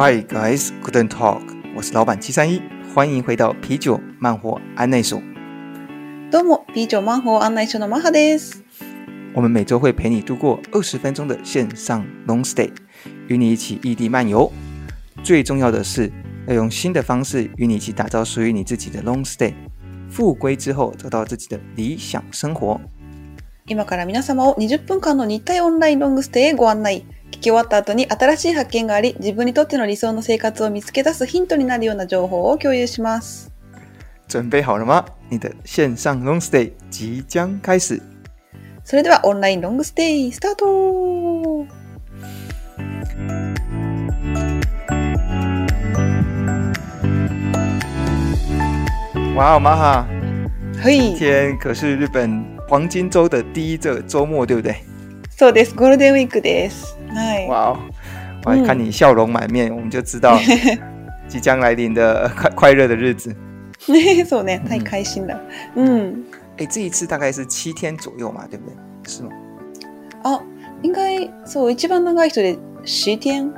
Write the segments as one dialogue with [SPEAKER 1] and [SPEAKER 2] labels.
[SPEAKER 1] Hi guys, Guten Tag，我是老板七三一，欢迎回到啤酒漫活案内所。
[SPEAKER 2] どうも、啤酒漫活案内所のマハです。
[SPEAKER 1] 我们每周会陪你度过二十分钟的线上 long stay，与你一起异地漫游。最重要的是，要用新的方式与你一起打造属于你自己的 long stay。复归之后，找到自己的理想生活。
[SPEAKER 2] 今から皆様を20分间の日体オンラインロングステイへご案内。 闻き终わった后に新しい発见があり、自分にとっての理想の生活を见つけ出すヒントになるような情报を共有します。
[SPEAKER 1] 准备好了吗？你的线上 long stay 即将开始。
[SPEAKER 2] それではオンラインロングステイスタート
[SPEAKER 1] 哇哦，马哈，
[SPEAKER 2] はい
[SPEAKER 1] 今。天可是日本黄金周的第一个周末，对不对？
[SPEAKER 2] そうです。ゴールデンウィークです。はい。
[SPEAKER 1] 哇哦，我还看你笑容满面，我们就知道即将来临的快快乐的日子。
[SPEAKER 2] そうね。太开心了。うん。
[SPEAKER 1] 哎，这一次大概是七天左右嘛，对不对？是吗？
[SPEAKER 2] あ、应该そう一番长い人で十天。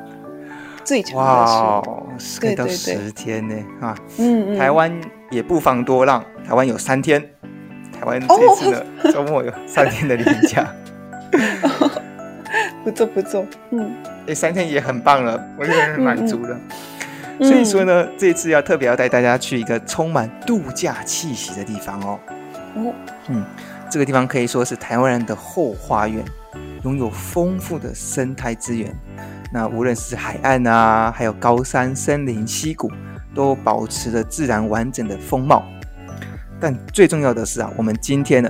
[SPEAKER 2] 最长
[SPEAKER 1] 哇
[SPEAKER 2] 的
[SPEAKER 1] 哦，可以到
[SPEAKER 2] 对对对
[SPEAKER 1] 十天呢啊！
[SPEAKER 2] 是。嗯嗯。
[SPEAKER 1] 台湾也不妨多让，台湾有三天，台湾这次的周末有三天的连假。
[SPEAKER 2] 不错不错。嗯。
[SPEAKER 1] 哎，三天也很棒了，我觉得很满足了。
[SPEAKER 2] 嗯
[SPEAKER 1] 所以说呢，这次要特别要带大家去一个充满度假气息的地方哦。
[SPEAKER 2] 哦。
[SPEAKER 1] 嗯，这个地方可以说是台湾人的后花园，拥有丰富的生态资源。那无论是海岸啊，还有高山、森林、溪谷，都保持着自然完整的风貌。但最重要的是啊，我们今天呢，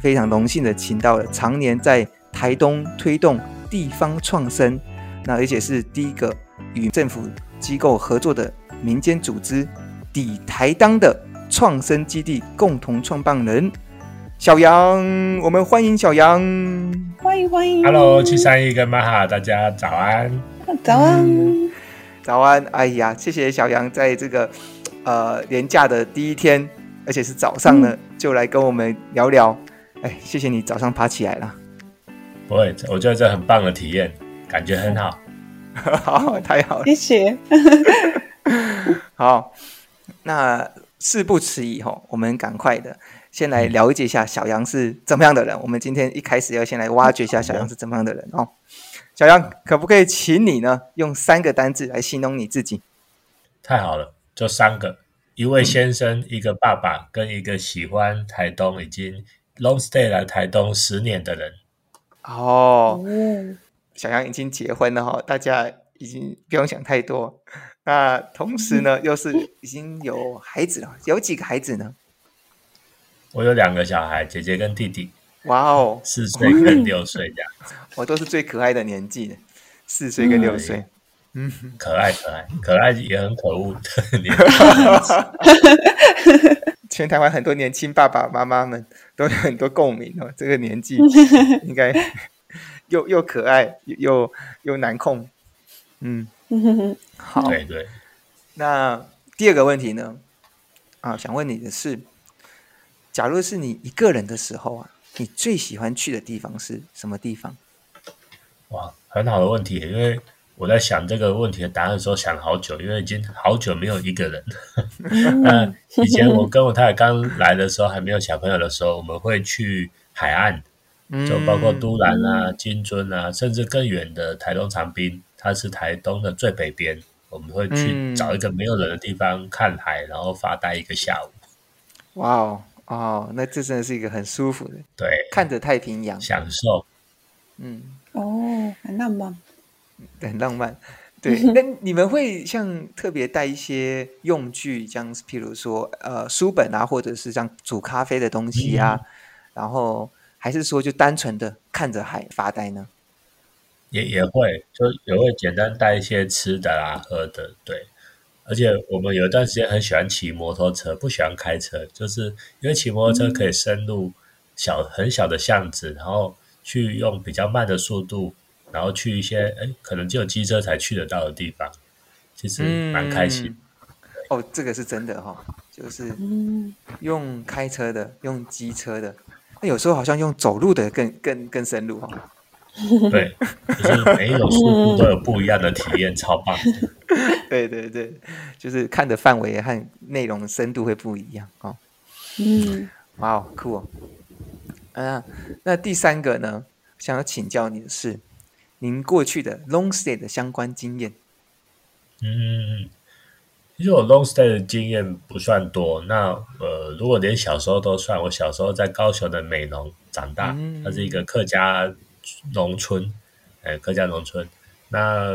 [SPEAKER 1] 非常荣幸的请到了常年在台东推动地方创生，那而且是第一个与政府机构合作的民间组织“抵台当”的创生基地共同创办人小杨，我们欢迎小杨。
[SPEAKER 2] 欢迎欢迎。
[SPEAKER 3] Hello，七三一跟马哈，大家早安。
[SPEAKER 2] 早安。
[SPEAKER 1] 嗯早安！哎呀，谢谢小杨在这个呃连假的第一天，而且是早上呢，嗯、就来跟我们聊聊。哎，谢谢你早上爬起来了。
[SPEAKER 3] 不会，我觉得这很棒的体验，感觉很好。
[SPEAKER 1] 好，太好了。
[SPEAKER 2] 谢谢。
[SPEAKER 1] 好，那事不迟疑哈，我们赶快的先来了解一下小杨是怎么样的人。我们今天一开始要先来挖掘一下小杨是怎么样的人哦。小杨，可不可以请你呢用三个单字来形容你自己？
[SPEAKER 3] 太好了，就三个：一位先生，一个爸爸，跟一个喜欢台东、已经 long stay 来台东十年的人。
[SPEAKER 1] 哦，小杨已经结婚了哈，大家已经不用想太多。那同时呢，又是已经有孩子了，有几个孩子呢？
[SPEAKER 3] 我有两个小孩，姐姐跟弟弟。
[SPEAKER 1] 哇哦，
[SPEAKER 3] 四岁跟六岁这样。子，
[SPEAKER 1] 我都是最可爱的年纪，四岁跟六岁，
[SPEAKER 3] 嗯，可爱可爱，可爱也很可恶的年
[SPEAKER 1] 全台湾很多年轻爸爸妈妈们都有很多共鸣哦，这个年纪 应该又又可爱又又难控，嗯，好，
[SPEAKER 3] 对对。
[SPEAKER 1] 那第二个问题呢？啊，想问你的是，假如是你一个人的时候啊。你最喜欢去的地方是什么地方？
[SPEAKER 3] 哇，很好的问题，因为我在想这个问题的答案的时候想了好久，因为已经好久没有一个人。那以前我跟我太太刚来的时候，还没有小朋友的时候，我们会去海岸，就包括都兰啊、金樽啊，甚至更远的台东长滨，它是台东的最北边，我们会去找一个没有人的地方看海，然后发呆一个下午。
[SPEAKER 1] 哇哦！哦，那这真的是一个很舒服的，
[SPEAKER 3] 对，
[SPEAKER 1] 看着太平洋，
[SPEAKER 3] 享受，
[SPEAKER 1] 嗯，
[SPEAKER 2] 哦，很浪漫，
[SPEAKER 1] 很浪漫，对。那你们会像特别带一些用具，像譬如说呃书本啊，或者是像煮咖啡的东西啊，嗯、然后还是说就单纯的看着海发呆呢？
[SPEAKER 3] 也也会，就也会简单带一些吃的啊、喝的，对。而且我们有一段时间很喜欢骑摩托车，不喜欢开车，就是因为骑摩托车可以深入小很小的巷子，然后去用比较慢的速度，然后去一些哎可能只有机车才去得到的地方，其实蛮开心。
[SPEAKER 1] 嗯、哦，这个是真的哈、哦，就是用开车的，用机车的，那有时候好像用走路的更更更深入哈、哦。
[SPEAKER 3] 对，就是每一种速度都有不一样的体验，超棒。
[SPEAKER 1] 对对对，就是看的范围和内容深度会不一样哦。
[SPEAKER 2] 嗯，
[SPEAKER 1] 哇哦，酷哦。啊，那第三个呢，想要请教你的是，您过去的 long stay 的相关经验。
[SPEAKER 3] 嗯，其实我 long stay 的经验不算多。那呃，如果连小时候都算，我小时候在高雄的美浓长大，嗯、它是一个客家农村，哎，客家农村。那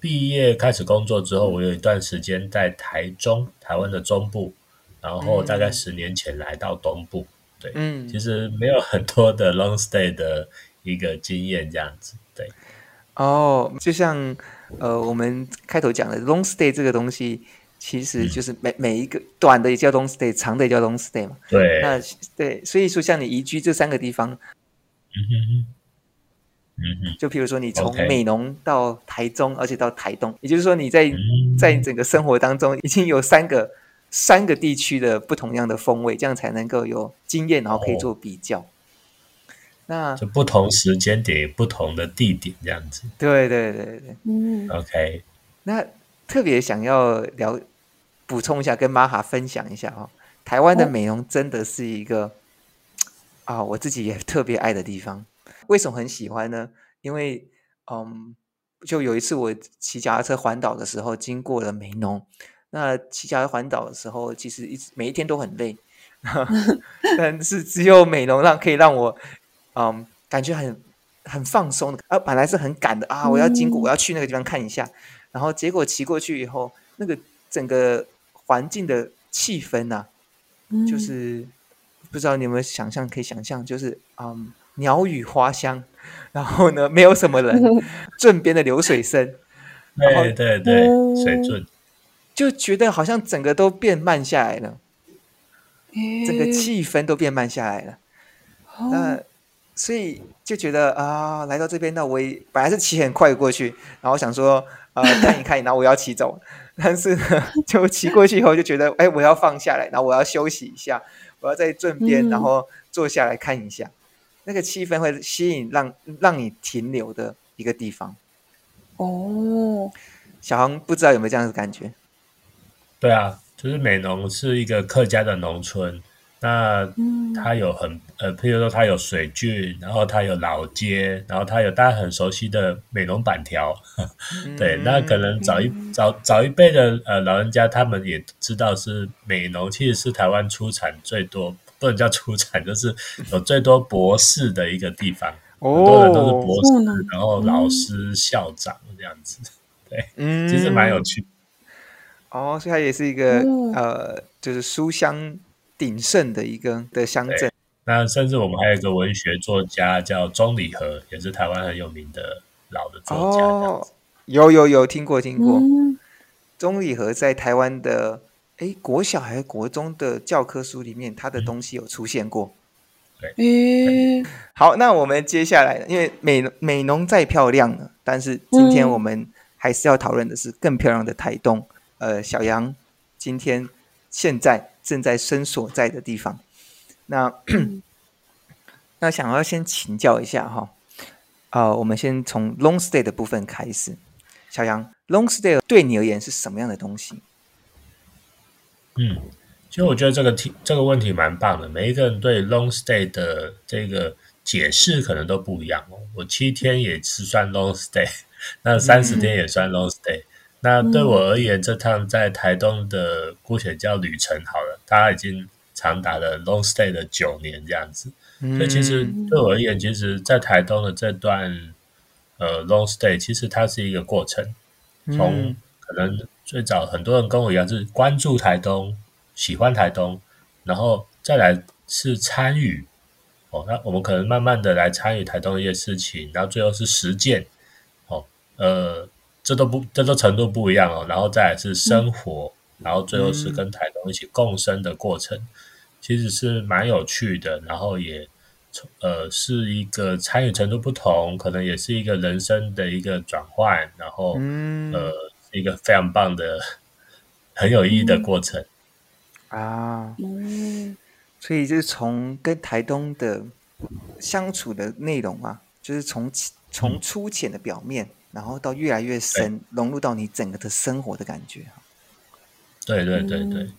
[SPEAKER 3] 毕业开始工作之后，我有一段时间在台中，台湾的中部，然后大概十年前来到东部。对，嗯，其实没有很多的 long stay 的一个经验这样子。对，
[SPEAKER 1] 哦，就像。呃，我们开头讲的 long stay 这个东西，其实就是每、嗯、每一个短的也叫 long stay，长的也叫 long stay 嘛。
[SPEAKER 3] 对。
[SPEAKER 1] 那对，所以说像你移居这三个地方，
[SPEAKER 3] 嗯哼，嗯哼，
[SPEAKER 1] 就譬如说你从美浓到台中，而且到台东，也就是说你在在整个生活当中已经有三个三个地区的不同样的风味，这样才能够有经验，然后可以做比较。哦那
[SPEAKER 3] 就不同时间点、不同的地点这样子。
[SPEAKER 1] 对对对对，
[SPEAKER 2] 嗯
[SPEAKER 3] ，OK。
[SPEAKER 1] 那特别想要聊补充一下，跟玛哈分享一下哦。台湾的美容真的是一个啊、哦哦，我自己也特别爱的地方。为什么很喜欢呢？因为嗯，就有一次我骑脚踏车环岛的时候，经过了美浓。那骑脚踏环岛的时候，其实一直每一天都很累，但是只有美浓让可以让我。嗯，感觉很很放松的啊，本来是很赶的啊，我要经过，我要去那个地方看一下，嗯、然后结果骑过去以后，那个整个环境的气氛呐、啊，嗯、就是不知道你有没有想象，可以想象，就是嗯，鸟语花香，然后呢，没有什么人，镇边的流水声，
[SPEAKER 3] 对对对，水圳，
[SPEAKER 1] 就觉得好像整个都变慢下来了，
[SPEAKER 2] 嗯、
[SPEAKER 1] 整个气氛都变慢下来了，
[SPEAKER 2] 嗯、
[SPEAKER 1] 那。所以就觉得啊，来到这边，那我也本来是骑很快过去，然后想说啊、呃，看一看，然后我要骑走。但是呢，就骑过去以后，就觉得哎，我要放下来，然后我要休息一下，我要在圳边，然后坐下来看一下，嗯、那个气氛会吸引让让你停留的一个地方。
[SPEAKER 2] 哦，
[SPEAKER 1] 小航不知道有没有这样的感觉？
[SPEAKER 3] 对啊，就是美浓是一个客家的农村。那它有很呃，譬如说它有水郡，然后它有老街，然后它有大家很熟悉的美浓板条，对，那可能早一早早一辈的呃老人家，他们也知道是美浓其实是台湾出产最多，不能叫出产，就是 有最多博士的一个地方，哦、很多人都是博士，然后老师、校长这样子，对，嗯、其实蛮有趣。
[SPEAKER 1] 哦，所以它也是一个、哦、呃，就是书香。鼎盛的一个的乡镇，
[SPEAKER 3] 那甚至我们还有一个文学作家叫钟理和，也是台湾很有名的老的作家。哦，
[SPEAKER 1] 有有有听过听过。钟理和在台湾的诶国小还是国中的教科书里面，他的东西有出现过。
[SPEAKER 3] 对，
[SPEAKER 2] 嗯，
[SPEAKER 1] 好，那我们接下来，因为美美浓再漂亮了，但是今天我们还是要讨论的是更漂亮的台东。呃，小杨今天现在。正在身所在的地方，那 那想要先请教一下哈，呃，我们先从 long stay 的部分开始。小杨，long stay 对你而言是什么样的东西？
[SPEAKER 3] 嗯，其实我觉得这个题这个问题蛮棒的。每一个人对 long stay 的这个解释可能都不一样哦。我七天也是算 long stay，那三十天也算 long stay。嗯那对我而言，这趟在台东的姑且叫旅程好了，它已经长达了 long stay 的九年这样子。嗯、所以其实对我而言，其实，在台东的这段呃 long stay，其实它是一个过程。从可能最早很多人跟我一样是关注台东、喜欢台东，然后再来是参与哦。那我们可能慢慢的来参与台东的一些事情，然后最后是实践哦，呃。这都不，这都程度不一样哦。然后再来是生活，嗯、然后最后是跟台东一起共生的过程，嗯、其实是蛮有趣的。然后也，呃，是一个参与程度不同，可能也是一个人生的一个转换。然后，嗯、呃，一个非常棒的、很有意义的过程、
[SPEAKER 1] 嗯、啊。嗯，所以就是从跟台东的相处的内容啊，就是从从粗浅的表面。嗯然后到越来越深，融入到你整个的生活的感觉。
[SPEAKER 3] 对对对对。嗯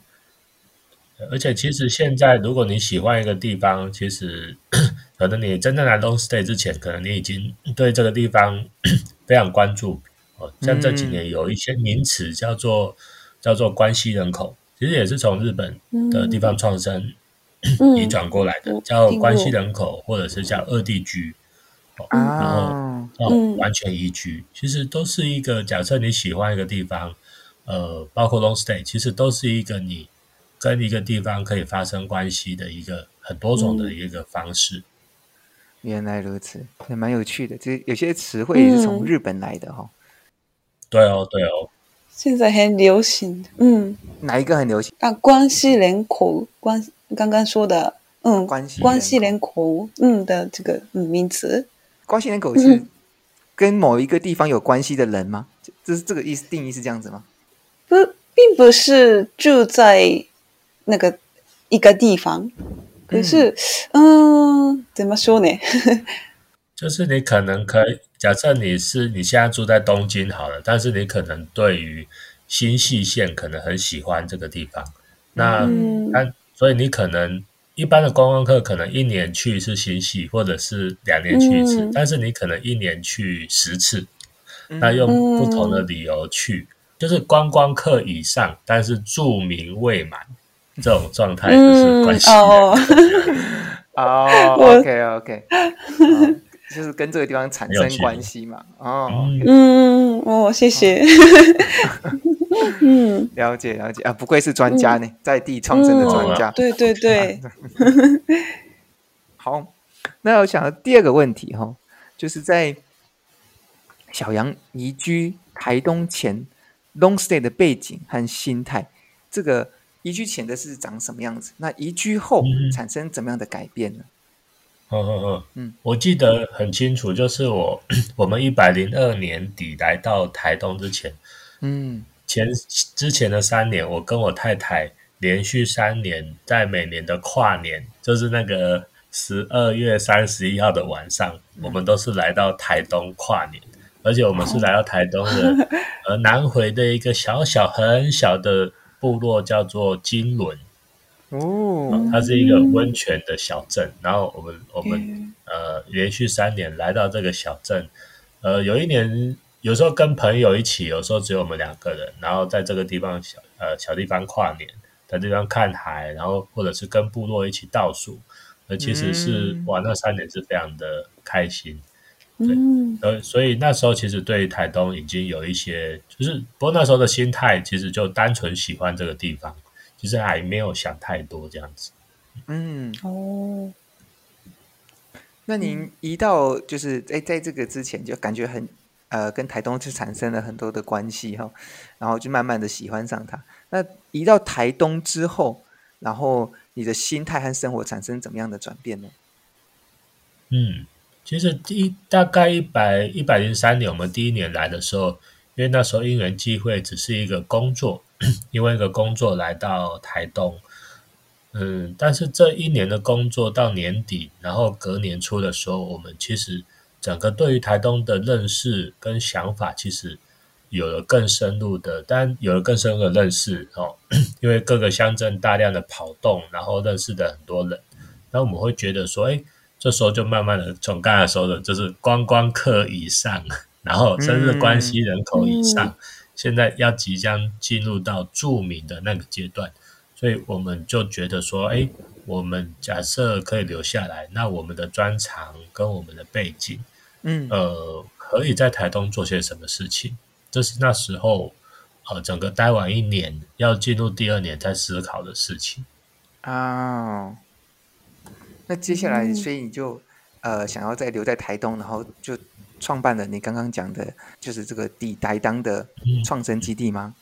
[SPEAKER 3] 而且其实现在，如果你喜欢一个地方，其实 可能你真正来 long stay 之前，可能你已经对这个地方 非常关注。哦，像这几年有一些名词叫做叫做关系人口，其实也是从日本的地方创生移转过来的，叫关系人口，或者是叫二地居。哦，然后哦，完全移居，其实都是一个假设你喜欢一个地方，呃，包括 long stay，其实都是一个你。跟一个地方可以发生关系的一个很多种的一个方式。嗯、
[SPEAKER 1] 原来如此，也蛮有趣的。这有些词汇也是从日本来的哈、哦嗯。
[SPEAKER 3] 对哦，对哦。
[SPEAKER 2] 现在很流行，嗯。
[SPEAKER 1] 哪一个很流行？
[SPEAKER 2] 啊，关系人口，关刚刚说的，嗯，关系关系人口，嗯的这个嗯名词。
[SPEAKER 1] 关系人口是跟某一个地方有关系的人吗？嗯、这是这个意思定义是这样子吗？
[SPEAKER 2] 不，并不是住在。那个一个地方，可是，嗯，嗯，怎么说呢？
[SPEAKER 3] 就是你可能可以假设你是你现在住在东京好了，但是你可能对于新细线可能很喜欢这个地方，那那、嗯、所以你可能一般的观光客可能一年去一次新潟，或者是两年去一次，嗯、但是你可能一年去十次，那用不同的理由去，嗯、就是观光客以上，但是住民未满。这种状态就是关系哦，
[SPEAKER 1] 哦，OK OK，就是跟这个地方产生关系嘛，哦，
[SPEAKER 2] 嗯，哦，谢谢，
[SPEAKER 1] 嗯，了解了解。啊，不愧是专家呢，在地创生的专家，
[SPEAKER 2] 对对对，
[SPEAKER 1] 好，那我想到第二个问题哈，就是在小杨移居台东前 long stay 的背景和心态，这个。移居前的是长什么样子？那移居后产生怎么样的改变呢？
[SPEAKER 3] 嗯嗯嗯。嗯，我记得很清楚，就是我 我们一百零二年底来到台东之前，嗯，前之前的三年，我跟我太太连续三年在每年的跨年，就是那个十二月三十一号的晚上，我们都是来到台东跨年，而且我们是来到台东的呃南回的一个小小很小的。部落叫做金仑，哦，它是一个温泉的小镇。然后我们我们呃连续三年来到这个小镇，呃，有一年有时候跟朋友一起，有时候只有我们两个人，然后在这个地方小呃小地方跨年，在地方看海，然后或者是跟部落一起倒数，呃，其实是哇，那三年是非常的开心。对，呃，所以那时候其实对台东已经有一些，就是不过那时候的心态其实就单纯喜欢这个地方，其实还没有想太多这样子。
[SPEAKER 1] 嗯，哦，那您一到就是在在这个之前就感觉很呃跟台东就产生了很多的关系哈，然后就慢慢的喜欢上它。那移到台东之后，然后你的心态和生活产生怎么样的转变呢？
[SPEAKER 3] 嗯。其实第一大概一百一百零三年，我们第一年来的时候，因为那时候因缘际会，只是一个工作，因为一个工作来到台东，嗯，但是这一年的工作到年底，然后隔年初的时候，我们其实整个对于台东的认识跟想法，其实有了更深入的，但有了更深入的认识哦，因为各个乡镇大量的跑动，然后认识的很多人，那我们会觉得说，哎。这时候就慢慢的从刚才说的，就是观光客以上，然后甚至关系人口以上，嗯、现在要即将进入到著名的那个阶段，所以我们就觉得说，哎，我们假设可以留下来，那我们的专长跟我们的背景，嗯，呃，可以在台东做些什么事情？这是那时候，呃，整个待完一年，要进入第二年在思考的事情
[SPEAKER 1] 啊。哦那接下来，所以你就呃想要再留在台东，然后就创办了你刚刚讲的，就是这个底台当的创生基地吗？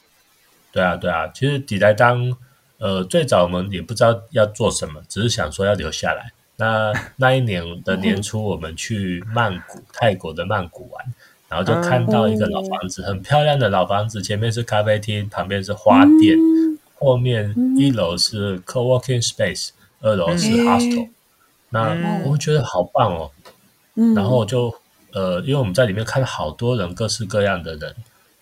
[SPEAKER 3] 对啊，对啊。其实底台当呃最早我们也不知道要做什么，只是想说要留下来。那 那一年的年初，我们去曼谷，泰国的曼谷玩，然后就看到一个老房子，很漂亮的老房子，前面是咖啡厅，旁边是花店，后面一楼是 co-working space，二楼是 hostel。那我觉得好棒哦，嗯、然后就呃，因为我们在里面看了好多人，各式各样的人，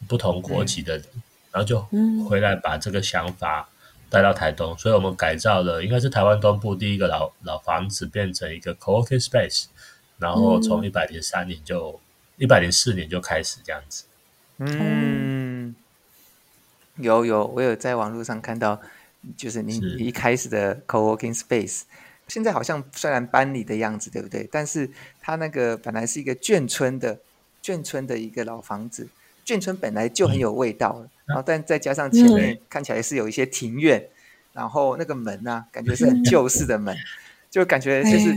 [SPEAKER 3] 不同国籍的人，嗯、然后就回来把这个想法带到台东，所以我们改造了，应该是台湾东部第一个老老房子，变成一个 co-working space，然后从一百零三年就一百零四年就开始这样子。
[SPEAKER 1] 嗯，有有，我有在网络上看到，就是你一开始的 co-working space，现在好像虽然搬离的样子，对不对？但是它那个本来是一个眷村的眷村的一个老房子，眷村本来就很有味道然后但再加上前面看起来是有一些庭院，嗯、然后那个门啊，感觉是很旧式的门，就感觉就是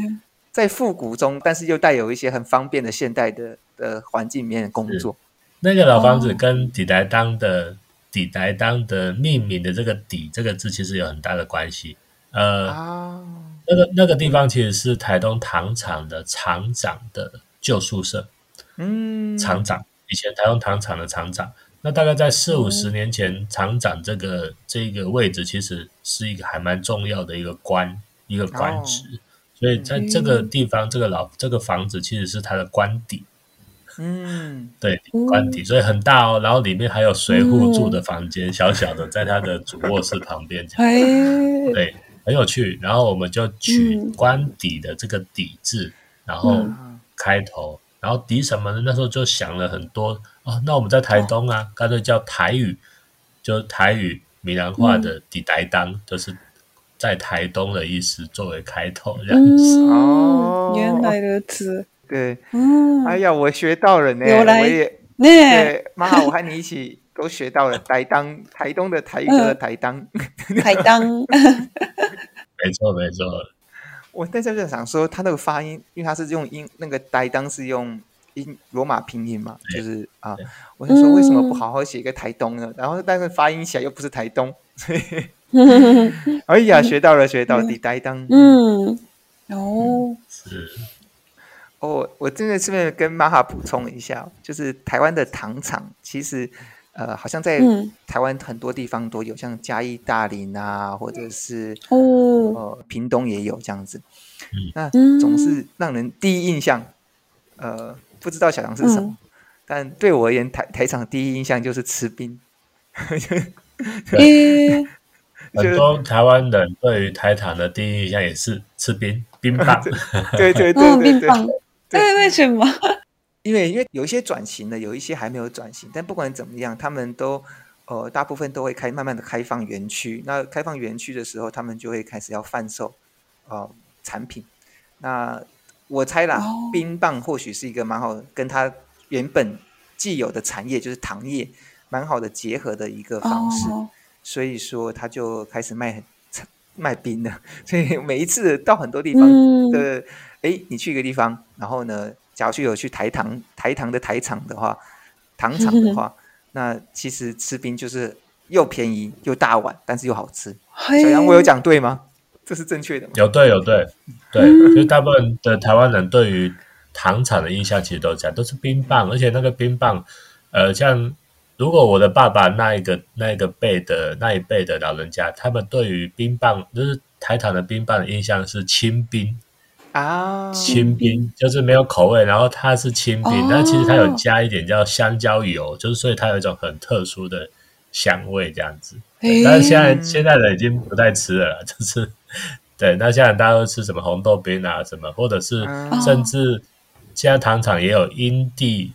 [SPEAKER 1] 在复古中，但是又带有一些很方便的现代的的环境里面工作。
[SPEAKER 3] 那个老房子跟底台当的底台当的命名的这个“底”这个字其实有很大的关系。呃，哦、那个那个地方其实是台东糖厂的厂长的旧宿舍。嗯，厂长以前台东糖厂的厂长，那大概在四五十年前，厂长这个这个位置其实是一个还蛮重要的一个官一个官职，哦、所以在这个地方，这个老这个房子其实是他的官邸。嗯，对，官邸，所以很大哦。然后里面还有随户住的房间，嗯、小小的，在他的主卧室旁边。哎，对，很有趣。然后我们就取官邸的这个“邸”字，然后开头，然后邸什么呢？那时候就想了很多哦。那我们在台东啊，干脆叫台语，就台语闽南话的“邸台当”，就是在台东的意思，作为开头这样子。
[SPEAKER 2] 哦，原来如此。
[SPEAKER 1] 对，嗯，哎呀，我学到了呢，来我也，呢对，妈，我和你一起都学到了台当，台东的台语的台当，
[SPEAKER 2] 嗯、台当，
[SPEAKER 3] 没错没错。
[SPEAKER 1] 我在这就想说，他那个发音，因为他是用英那个台当是用英罗马拼音嘛，就是啊，对。我就说为什么不好好写一个台东呢？然后但是发音起来又不是台东，所以，哎呀，学到了学到了，台当，嗯，
[SPEAKER 2] 哦，
[SPEAKER 3] 是。
[SPEAKER 1] 哦，我真的顺便跟玛哈补充一下，就是台湾的糖厂，其实呃，好像在台湾很多地方都有，像嘉义、大林啊，或者是哦，呃，屏东也有这样子。那总是让人第一印象，呃，不知道小杨是什么，嗯、但对我而言，台台场第一印象就是吃冰。
[SPEAKER 3] 对 很多台湾人对于台厂的第一印象也是吃冰冰棒，
[SPEAKER 1] 对对对对对。冰棒。
[SPEAKER 2] 对，为什么？
[SPEAKER 1] 因为因为有一些转型的，有一些还没有转型。但不管怎么样，他们都呃大部分都会开慢慢的开放园区。那开放园区的时候，他们就会开始要贩售呃产品。那我猜啦，哦、冰棒或许是一个蛮好的，跟它原本既有的产业就是糖业蛮好的结合的一个方式。哦、所以说，他就开始卖卖冰了。所以每一次到很多地方的。嗯哎，你去一个地方，然后呢，假如去有去台糖台糖的台厂的话，糖厂的话，那其实吃冰就是又便宜又大碗，但是又好吃。小杨，我有讲对吗？这是正确的吗？
[SPEAKER 3] 有对有对 对，因为大部分的台湾人对于糖厂的印象其实都这样，都是冰棒，而且那个冰棒，呃，像如果我的爸爸那一个那一个辈的那一辈的老人家，他们对于冰棒就是台糖的冰棒的印象是清冰。
[SPEAKER 1] 啊，
[SPEAKER 3] 清冰就是没有口味，然后它是清冰，但其实它有加一点叫香蕉油，就是所以它有一种很特殊的香味这样子。但是现在现在的已经不太吃了，就是对。那现在大家都吃什么红豆冰啊，什么，或者是甚至现在糖厂也有因地，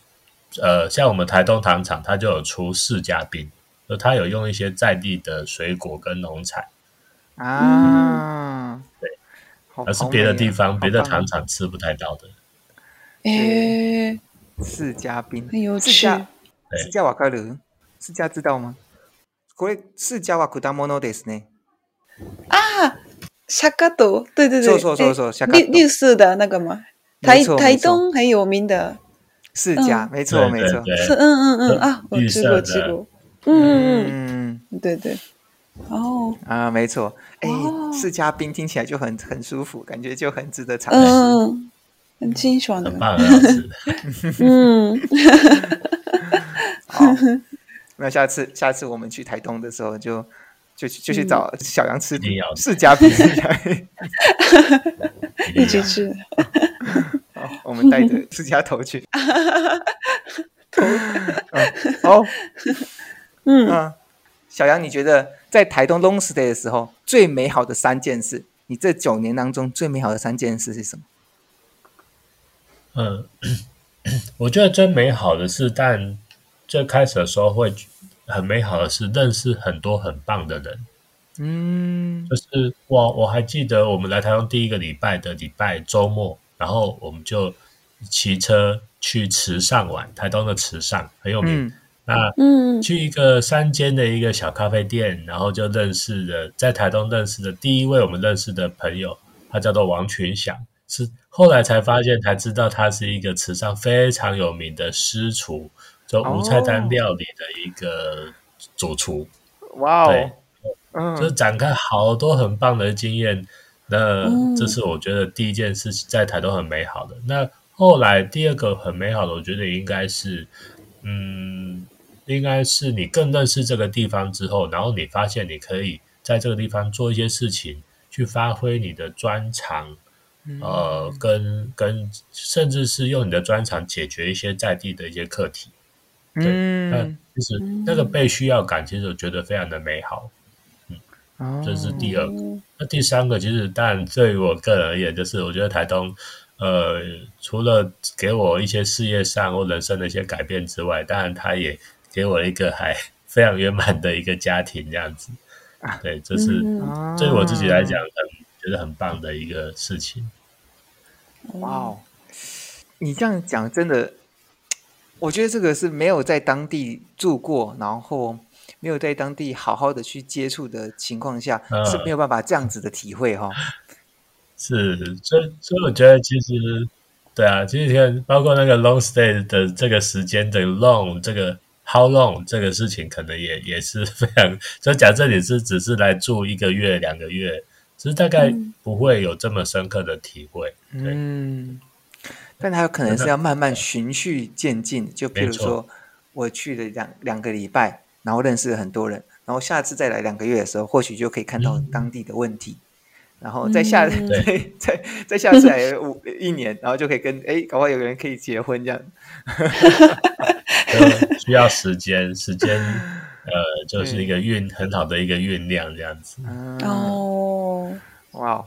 [SPEAKER 3] 呃，像我们台东糖厂，它就有出释迦冰，就它有用一些在地的水果跟农产
[SPEAKER 1] 啊，
[SPEAKER 3] 对。而是别的地方、别的糖厂吃不太到的。
[SPEAKER 2] 诶，
[SPEAKER 1] 释迦冰，
[SPEAKER 2] 很有趣。
[SPEAKER 1] 释迦わかる？释迦知道吗？これ释迦は果物ですね。
[SPEAKER 2] 啊，シャカト，对对对，
[SPEAKER 1] 说说说说，
[SPEAKER 2] 绿绿色的那个吗？台台东很有名的
[SPEAKER 1] 释迦，没错没错，
[SPEAKER 2] 是嗯嗯嗯啊，我吃过吃过，嗯嗯嗯，对对。 哦。
[SPEAKER 1] 啊，没错，哎，释迦冰听起来就很很舒服，感觉就很值得尝试，嗯，
[SPEAKER 2] 很清爽的，
[SPEAKER 3] 很棒，很好吃，
[SPEAKER 2] 嗯，
[SPEAKER 1] 好，那下次下次我们去台东的时候，就就就去找小杨吃释迦冰，
[SPEAKER 2] 一起吃，
[SPEAKER 1] 我们带着私家头去。头、嗯，好，嗯。嗯，小杨，你觉得在台东 long stay 的时候，最美好的三件事，你这九年当中最美好的三件事是什么？
[SPEAKER 3] 嗯，我觉得最美好的是，但最开始的时候会很美好的是认识很多很棒的人。嗯，就是我我还记得我们来台东第一个礼拜的礼拜周末，然后我们就骑车去池上玩，台东的池上很有名。嗯、那嗯，去一个山间的一个小咖啡店，然后就认识了在台东认识的第一位我们认识的朋友，他叫做王群祥，是后来才发现才知道他是一个池上非常有名的师厨，做无菜单料理的一个主厨。哇哦！对。就是展开好多很棒的经验，那这是我觉得第一件事情在台东很美好的。那后来第二个很美好的，我觉得应该是，嗯，应该是你更认识这个地方之后，然后你发现你可以在这个地方做一些事情，去发挥你的专长，呃，跟跟甚至是用你的专长解决一些在地的一些课题。对，那其实那个被需要感，其实我觉得非常的美好。嗯这是第二个，那第三个其实，当然对于我个人而言，就是我觉得台东，呃，除了给我一些事业上或人生的一些改变之外，当然它也给我一个还非常圆满的一个家庭，这样子。对，这是对我自己来讲很觉得很棒的一个事情。
[SPEAKER 1] 哇哦，你这样讲真的，我觉得这个是没有在当地住过，然后。没有在当地好好的去接触的情况下，嗯、是没有办法这样子的体会哈、哦。
[SPEAKER 3] 是，所以所以我觉得其实，对啊，其实你看，包括那个 long stay 的这个时间的 long，这个 how long 这个事情，可能也也是非常。所以假设你是只是来住一个月、两个月，其实大概不会有这么深刻的体会。对嗯，
[SPEAKER 1] 但他有可能是要慢慢循序渐进，就比如说我去了两两个礼拜。然后认识了很多人，然后下次再来两个月的时候，或许就可以看到当地的问题，嗯、然后再下、嗯、再再再下次来五一年，然后就可以跟哎，搞不好有个人可以结婚这样。
[SPEAKER 3] 需要时间，时间呃，就是一个酝很好的一个酝酿这样子。
[SPEAKER 1] 哦，哇，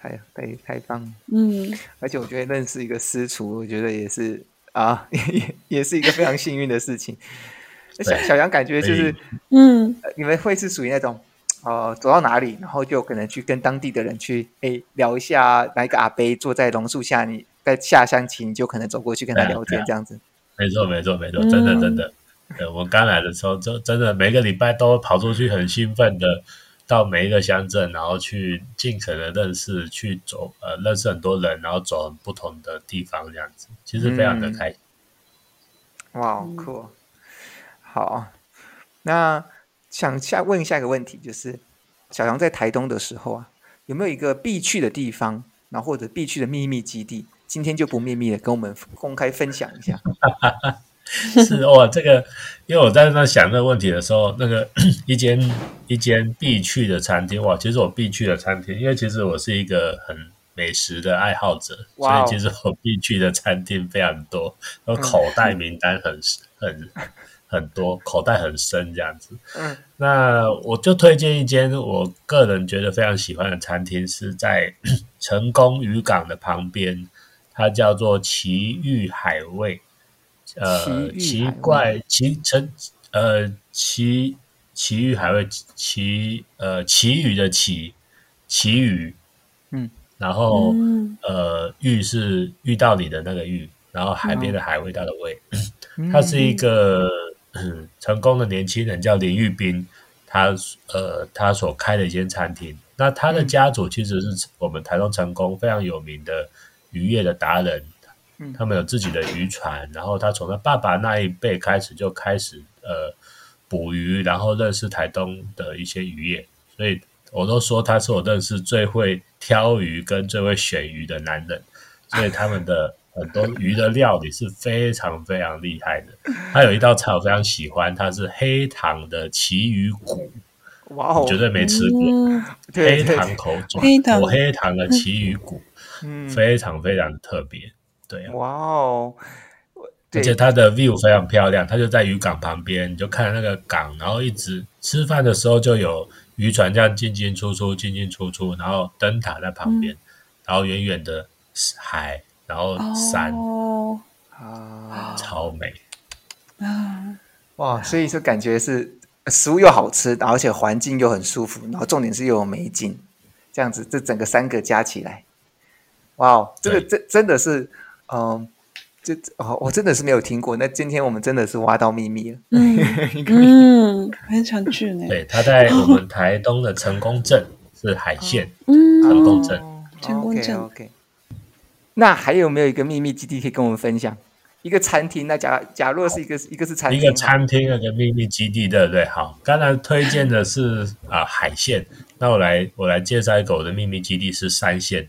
[SPEAKER 1] 太太太棒了。嗯，而且我觉得认识一个师厨，我觉得也是啊，也 也是一个非常幸运的事情。小小杨感觉就是，嗯，你们会是属于那种，呃，走到哪里，然后就可能去跟当地的人去，哎，聊一下，哪一个阿伯坐在榕树下，你在下象棋，你就可能走过去跟他聊天，这样子。
[SPEAKER 3] 没错，没错，没错，真的，真的。对，我刚来的时候，就真的每个礼拜都跑出去，很兴奋的到每一个乡镇，然后去尽可能认识，去走，呃，认识很多人，然后走很不同的地方，这样子，其实非常的开心。
[SPEAKER 1] 哇，酷！好，那想下问下一个问题，就是小杨在台东的时候啊，有没有一个必去的地方，然后或者必去的秘密基地？今天就不秘密的，跟我们公开分享一下。
[SPEAKER 3] 是哦，这个因为我在那想这个问题的时候，那个一间一间必去的餐厅哇，其实我必去的餐厅，因为其实我是一个很美食的爱好者，所以其实我必去的餐厅非常多，我口袋名单很、嗯、很。很多口袋很深这样子，嗯，那我就推荐一间我个人觉得非常喜欢的餐厅，是在 成功渔港的旁边，它叫做奇遇海味，呃，奇怪奇成呃奇奇遇海味奇呃奇遇的奇奇遇，嗯，然后、嗯、呃遇是遇到你的那个遇，然后海边的海味道的味，嗯、它是一个。嗯，成功的年轻人叫林玉斌，他呃，他所开的一间餐厅。那他的家族其实是我们台东成功非常有名的渔业的达人，他们有自己的渔船，然后他从他爸爸那一辈开始就开始呃捕鱼，然后认识台东的一些渔业，所以我都说他是我认识最会挑鱼跟最会选鱼的男人，所以他们的。很多鱼的料理是非常非常厉害的。他有一道菜我非常喜欢，它是黑糖的旗鱼骨，哇哦，绝对没吃过。嗯、黑糖口爪，黑糖黑糖的旗鱼骨，嗯，非常非常的特别。
[SPEAKER 1] 哇哦！
[SPEAKER 3] 而且它的 view 非常漂亮，它就在渔港旁边，你就看那个港，然后一直吃饭的时候就有渔船这样进进出出、进进出出，然后灯塔在旁边，嗯、然后远远的海，然后山，
[SPEAKER 2] 哦、
[SPEAKER 1] 啊，
[SPEAKER 3] 超美。
[SPEAKER 2] 啊！
[SPEAKER 1] 哇，所以说感觉是食物又好吃，而且环境又很舒服，然后重点是又有美景，这样子，这整个三个加起来，哇哦，这个真真的是，嗯。这哦，我真的是没有听过。那今天我们真的是挖到秘密了。
[SPEAKER 2] 嗯，嗯，很想去呢。
[SPEAKER 3] 对，他在我们台东的成功镇，是海线。
[SPEAKER 2] 嗯，
[SPEAKER 3] 成功镇，
[SPEAKER 2] 成功镇。
[SPEAKER 1] OK。那还有没有一个秘密基地可以跟我们分享？一个餐厅？那假假若是一个一个是餐厅，
[SPEAKER 3] 一个餐厅，一个秘密基地，对不对？好，刚才推荐的是啊海线。那我来我来介绍一个我的秘密基地是山线。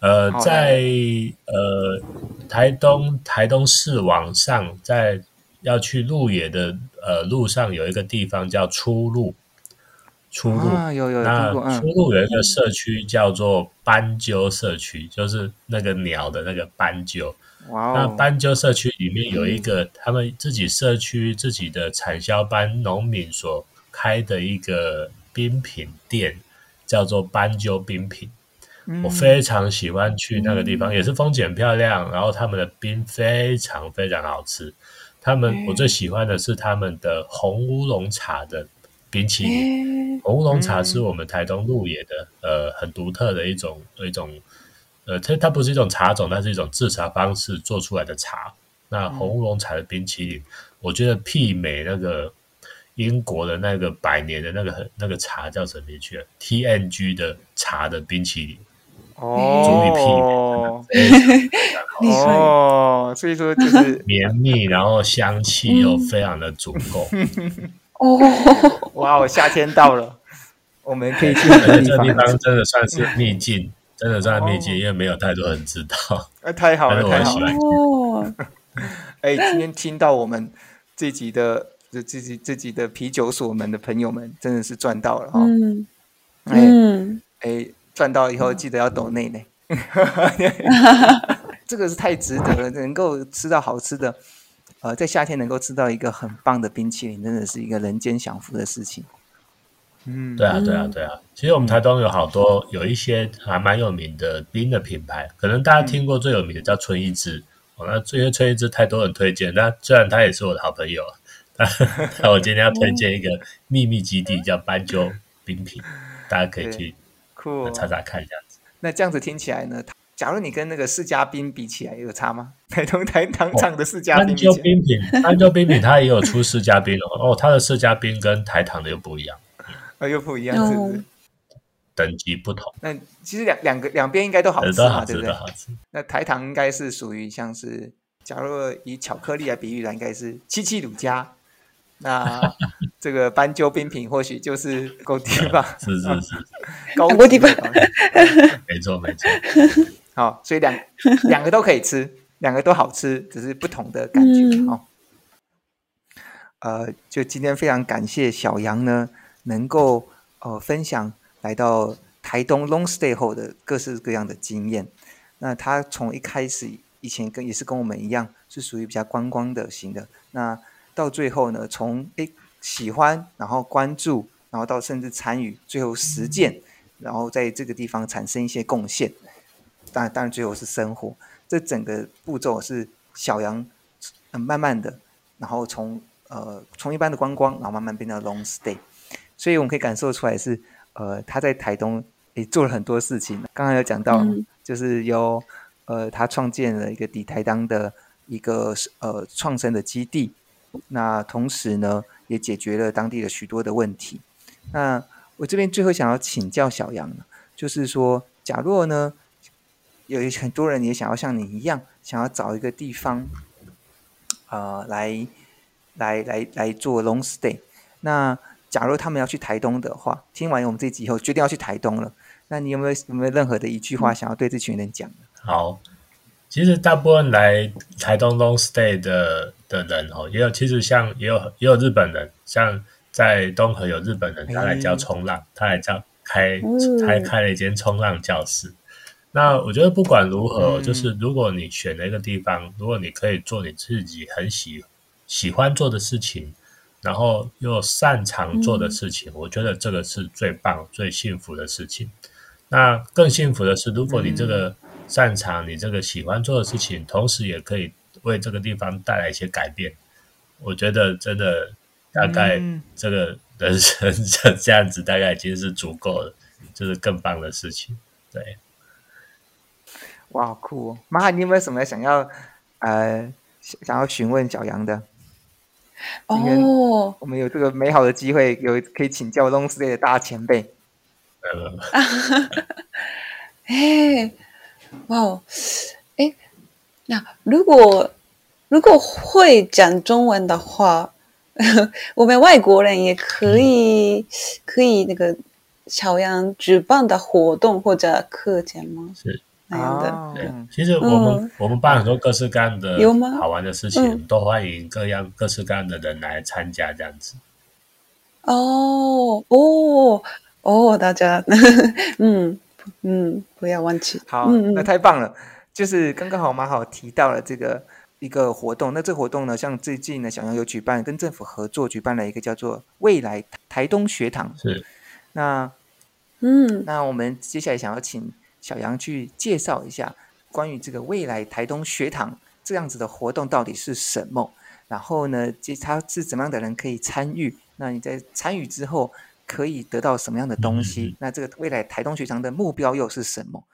[SPEAKER 3] 呃，在呃台东台东市往上，在要去鹿野的呃路上，有一个地方叫出路，出路，
[SPEAKER 1] 啊、有有
[SPEAKER 3] 那出路有一个社区叫做斑鸠社区，嗯、就是那个鸟的那个斑鸠。
[SPEAKER 1] 哇哦、
[SPEAKER 3] 那斑鸠社区里面有一个他们自己社区自己的产销班农民所开的一个冰品店，叫做斑鸠冰品。我非常喜欢去那个地方，嗯、也是风景很漂亮，然后他们的冰非常非常好吃。他们、嗯、我最喜欢的是他们的红乌龙茶的冰淇淋。嗯、红乌龙茶是我们台东鹿野的，呃，很独特的一种一种，呃，它它不是一种茶种，它是一种制茶方式做出来的茶。那红乌龙茶的冰淇淋，嗯、我觉得媲美那个英国的那个百年的那个那个茶叫什么名去了？TNG 的茶的冰淇淋。
[SPEAKER 1] 哦，哦，所以说就是
[SPEAKER 3] 绵密，然后香气又非常的足够。
[SPEAKER 2] 哦，
[SPEAKER 1] 哇，夏天到了，我们可以去
[SPEAKER 3] 这地方，真的算是秘境，真的算秘境，因为没有太多人知道。
[SPEAKER 1] 那，太好了，太好了。
[SPEAKER 2] 哦，
[SPEAKER 1] 哎，今天听到我们这集的这自己自己的啤酒所们的朋友们，真的是赚到了哈。
[SPEAKER 2] 嗯，嗯，
[SPEAKER 1] 哎。赚到以后记得要抖内内，这个是太值得了，能够吃到好吃的，呃，在夏天能够吃到一个很棒的冰淇淋，真的是一个人间享福的事情。
[SPEAKER 3] 嗯，对啊，对啊，对啊。其实我们台东有好多有一些还蛮有名的冰的品牌，可能大家听过最有名的叫春一枝。哦，那因为春一枝太多人推荐，那虽然他也是我的好朋友，那我今天要推荐一个秘密基地，叫斑鸠冰品，大家可以去。
[SPEAKER 1] 酷，
[SPEAKER 3] 查查看这样子。
[SPEAKER 1] 那这样子听起来呢？假如你跟那个释迦冰比起来，有差吗？台东台糖厂的释迦冰，斑鸠
[SPEAKER 3] 冰品，斑鸠冰品它也有出释迦冰哦。哦，它的释迦冰跟台糖的又不一样，
[SPEAKER 1] 呃、哦，又不一样，是不是？
[SPEAKER 3] 等级不同。
[SPEAKER 1] 那其实两两个两边应该都好吃
[SPEAKER 3] 都好吃，
[SPEAKER 1] 对不
[SPEAKER 3] 对？好吃。
[SPEAKER 1] 那台糖应该是属于像是，假如以巧克力来比喻的，应该是七七乳加。那这个斑鸠冰品或许就是高地吧？
[SPEAKER 3] 是是是，
[SPEAKER 2] 够低吧？
[SPEAKER 3] 没错没错。
[SPEAKER 1] 好，所以两两个都可以吃，两个都好吃，只是不同的感觉哦。呃，就今天非常感谢小杨呢，能够呃分享来到台东 long stay 后的各式各样的经验。那他从一开始以前跟也是跟我们一样，是属于比较观光的型的。那到最后呢，从诶喜欢，然后关注，然后到甚至参与，最后实践，然后在这个地方产生一些贡献。当然，当然最后是生活。这整个步骤是小杨，嗯，慢慢的，然后从呃从一般的观光，然后慢慢变到 long stay。所以我们可以感受出来是，呃，他在台东也做了很多事情。刚刚有讲到，嗯、就是有呃他创建了一个底台当的一个呃创生的基地。那同时呢，也解决了当地的许多的问题。那我这边最后想要请教小杨，就是说，假若呢，有很多人也想要像你一样，想要找一个地方，呃，来来来来做 long stay。那假如他们要去台东的话，听完我们这集以后，决定要去台东了，那你有没有有没有任何的一句话想要对这群人讲？
[SPEAKER 3] 好。其实大部分来台东 long stay 的的人哦，也有其实像也有也有日本人，像在东河有日本人，他来教冲浪，他来教开开开了一间冲浪教室。那我觉得不管如何，
[SPEAKER 1] 嗯、
[SPEAKER 3] 就是如果你选了一个地方，如果你可以做你自己很喜喜欢做的事情，然后又擅长做的事情，嗯、我觉得这个是最棒、最幸福的事情。那更幸福的是，如果你这个擅长、你这个喜欢做的事情，同时也可以为这个地方带来一些改变，我觉得真的大概这个人生 这这样子大概已经是足够了，就是更棒的事情。对，
[SPEAKER 1] 哇，好酷哦！妈，你有没有什么想要呃想要询问小杨的？哦，我们有这个美好的机会，有可以请教 long stay 的大前辈。
[SPEAKER 3] 呃，
[SPEAKER 2] 哎，哇哦，哎，那如果如果会讲中文的话，我们外国人也可以、嗯、可以那个小杨举办的活动或者课件吗？
[SPEAKER 3] 是。
[SPEAKER 2] 那样的，
[SPEAKER 3] 对，其实我们、嗯、我们办很多各式各样的
[SPEAKER 2] 有吗？
[SPEAKER 3] 好玩的事情，嗯、都欢迎各样各式各样的人来参加这样子。
[SPEAKER 2] 哦哦哦，大家，嗯嗯，不要忘记。
[SPEAKER 1] 好，嗯、那太棒了。就是刚刚好马好提到了这个一个活动，那这个活动呢，像最近呢，小杨有举办跟政府合作举办了一个叫做未来台东学堂。
[SPEAKER 3] 是，
[SPEAKER 1] 那
[SPEAKER 2] 嗯，
[SPEAKER 1] 那我们接下来想要请。小杨去介绍一下关于这个未来台东学堂这样子的活动到底是什么？然后呢，这他是怎么样的人可以参与？那你在参与之后可以得到什么样的东西？嗯、那这个未来台东学堂的目标又是什么？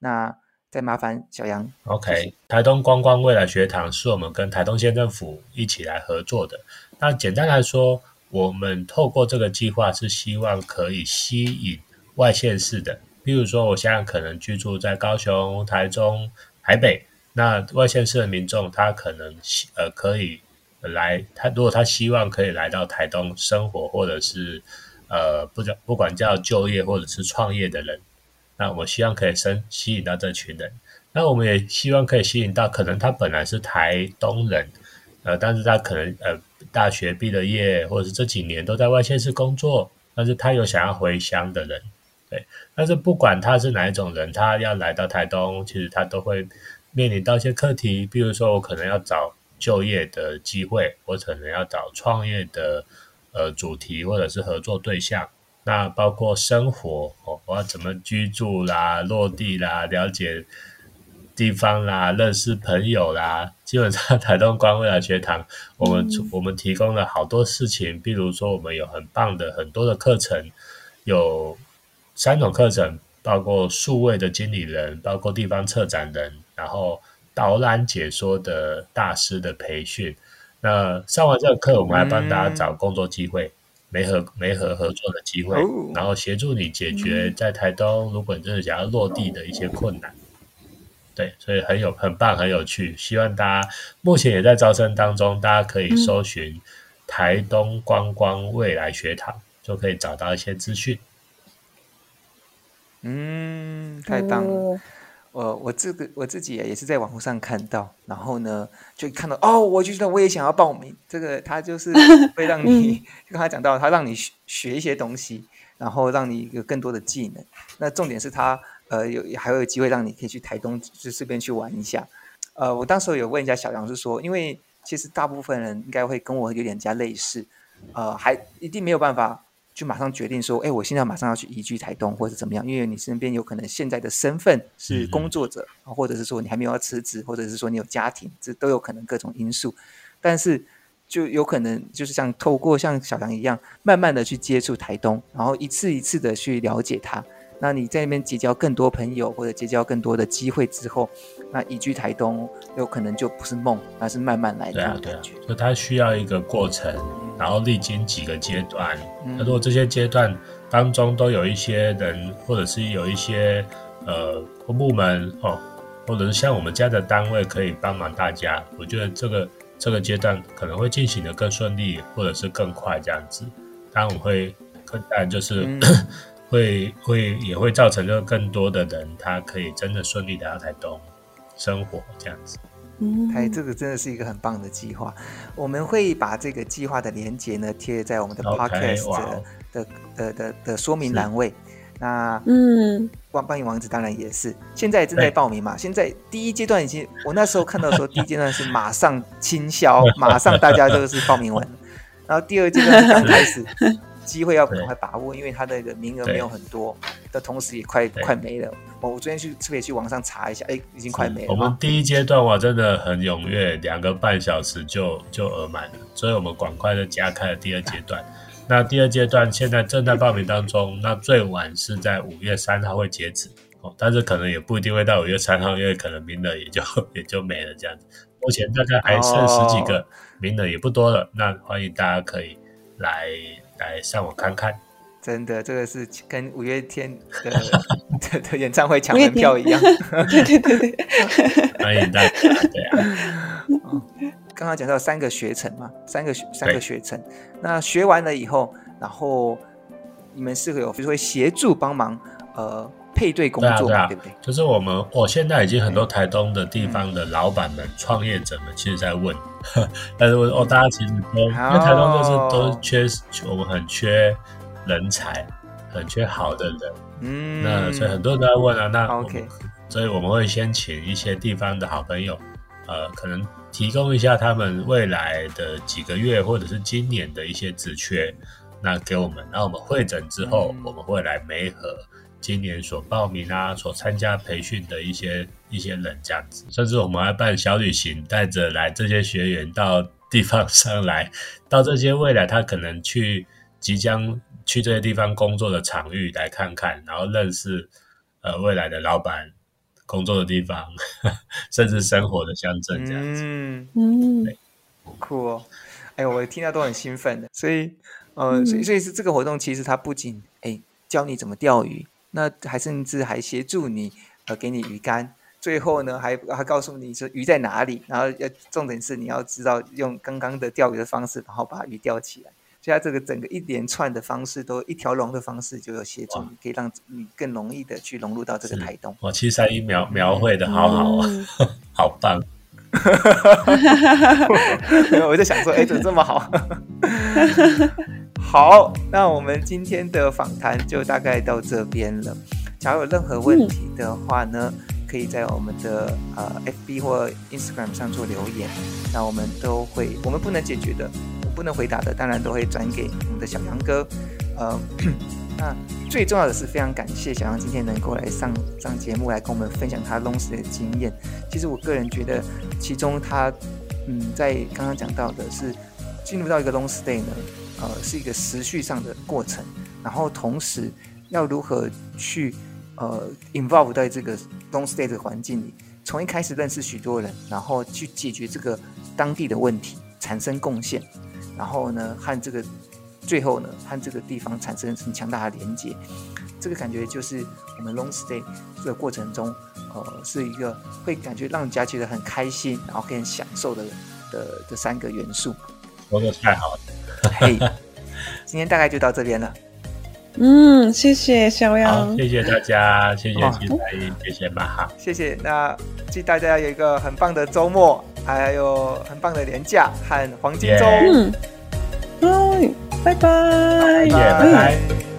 [SPEAKER 1] 那再麻烦小杨。
[SPEAKER 3] OK，台东观光未来学堂是我们跟台东县政府一起来合作的。那简单来说，我们透过这个计划是希望可以吸引外县市的。比如说，我现在可能居住在高雄、台中、台北，那外县市的民众他可能呃可以来，他如果他希望可以来到台东生活，或者是呃不叫不管叫就业或者是创业的人，那我希望可以生吸引到这群人。那我们也希望可以吸引到可能他本来是台东人，呃，但是他可能呃大学毕了业，或者是这几年都在外县市工作，但是他有想要回乡的人。对，但是不管他是哪一种人，他要来到台东，其实他都会面临到一些课题，比如说我可能要找就业的机会，我可能要找创业的呃主题或者是合作对象，那包括生活哦，我要怎么居住啦、落地啦、了解地方啦、认识朋友啦，基本上台东光未来学堂，我们、嗯、我们提供了好多事情，比如说我们有很棒的很多的课程，有。三种课程包括数位的经理人，包括地方策展人，然后导览解说的大师的培训。那上完这个课，我们还帮大家找工作机会，媒合媒合合作的机会，然后协助你解决在台东，如果你真的想要落地的一些困难。对，所以很有很棒，很有趣。希望大家目前也在招生当中，大家可以搜寻台东观光未来学堂，就可以找到一些资讯。
[SPEAKER 1] 嗯，太棒了！呃、我这个我自己也是在网络上看到，然后呢就看到哦，我就觉得我也想要报名。这个他就是 会让你，就刚才讲到，他让你学学一些东西，然后让你有更多的技能。那重点是他呃有还有机会让你可以去台东就顺便去玩一下。呃，我当时有问一下小杨是说，因为其实大部分人应该会跟我有点加类似，呃，还一定没有办法。就马上决定说，哎，我现在马上要去移居台东，或者怎么样？因为你身边有可能现在的身份是工作者，嗯、或者是说你还没有要辞职，或者是说你有家庭，这都有可能各种因素。但是就有可能就是像透过像小杨一样，慢慢的去接触台东，然后一次一次的去了解它。那你在那边结交更多朋友，或者结交更多的机会之后，那移居台东有可能就不是梦，而是慢慢来的感觉。对啊，对啊，就
[SPEAKER 3] 它需要一个过程，然后历经几个阶段。那如果这些阶段当中都有一些人，或者是有一些呃部门哦，或者是像我们家的单位可以帮忙大家，我觉得这个这个阶段可能会进行的更顺利，或者是更快这样子。当然我会更当然就是。嗯 会会也会造成就更多的人，他可以真的顺利的来到台东生活这样子。
[SPEAKER 1] 嗯，哎，这个真的是一个很棒的计划。我们会把这个计划的连接呢贴在我们的 podcast、okay, 的的的的说明栏位。那
[SPEAKER 2] 嗯，
[SPEAKER 1] 帮帮你王子当然也是，现在正在报名嘛。现在第一阶段已经，我那时候看到说，第一阶段是马上清销，马上大家都是报名完，然后第二阶段是刚开始，机会要赶快把握，因为它的名额没有很多的同时也快快没了。我我昨天去特别去网上查一下，哎，已经快没了。
[SPEAKER 3] 我们第一阶段哇，真的很踊跃，两个半小时就就额满了，所以我们赶快的加开了第二阶段。那第二阶段现在正在报名当中，那最晚是在五月三号会截止哦，但是可能也不一定会到五月三号，因为可能名额也就 也就没了这样子。目前大概还剩十几个、哦、名额，也不多了。那欢迎大家可以来来上网看看。
[SPEAKER 1] 真的，这个是跟五月天的 的，的演唱会抢门票一样。
[SPEAKER 2] 对对对对，
[SPEAKER 3] 欢迎大家。对啊。
[SPEAKER 1] 刚刚讲到三个学程嘛，三个学三个学程，那学完了以后，然后你们是会有，比如说会协助帮忙，呃，配对工作，对，啊对，啊、对不对？
[SPEAKER 3] 就是我们，我现在已经很多台东的地方的老板们、创、嗯、业者们，其实在问，但是我哦，大家其实都，因为台东就是都缺，我们很缺人才，很缺好的人，嗯，那所以很多人都在问啊，那 OK，所以我们会先请一些地方的好朋友，呃，可能。提供一下他们未来的几个月或者是今年的一些职缺，那给我们，那我们会诊之后，我们会来媒合今年所报名啊、所参加培训的一些一些人这样子，甚至我们还办小旅行，带着来这些学员到地方上来，到这些未来他可能去即将去这些地方工作的场域来看看，然后认识呃未来的老板。工作的地方，甚至生活的乡镇这样子，嗯。
[SPEAKER 1] 嗯，酷哦！哎呦，我听到都很兴奋的，所以，呃，嗯、所以所以是这个活动，其实它不仅哎教你怎么钓鱼，那还甚至还协助你呃给你鱼竿，最后呢还还告诉你说鱼在哪里，然后要重点是你要知道用刚刚的钓鱼的方式，然后把鱼钓起来。现在这个整个一连串的方式，都一条龙的方式，就有协助，可以让你更容易的去融入到这个台东。
[SPEAKER 3] 哇，七三一描描绘的好好啊，嗯、好棒！
[SPEAKER 1] 我就想说，哎，怎么这么好？好，那我们今天的访谈就大概到这边了。假如有任何问题的话呢，可以在我们的呃 FB 或 Instagram 上做留言，那我们都会，我们不能解决的。我不能回答的，当然都会转给我们的小杨哥。呃，那最重要的是，非常感谢小杨今天能够来上上节目，来跟我们分享他 long stay 的经验。其实我个人觉得，其中他嗯，在刚刚讲到的是进入到一个 long stay 呢，呃，是一个时序上的过程，然后同时要如何去呃 involve 在这个 long stay 的环境里，从一开始认识许多人，然后去解决这个当地的问题，产生贡献。然后呢，和这个最后呢，和这个地方产生很强大的连接，这个感觉就是我们 long stay 这个过程中，呃，是一个会感觉让人家觉得很开心，然后很享受的的的三个元素。
[SPEAKER 3] 说的太好了，
[SPEAKER 1] 嘿，今天大概就到这边了。
[SPEAKER 2] 嗯，谢谢小杨，
[SPEAKER 3] 谢谢大家，谢谢七彩音，谢谢马哈，
[SPEAKER 1] 谢谢。那祝大家有一个很棒的周末。还有很棒的年假和黄金周，
[SPEAKER 2] 嗯，拜拜，
[SPEAKER 3] 拜拜。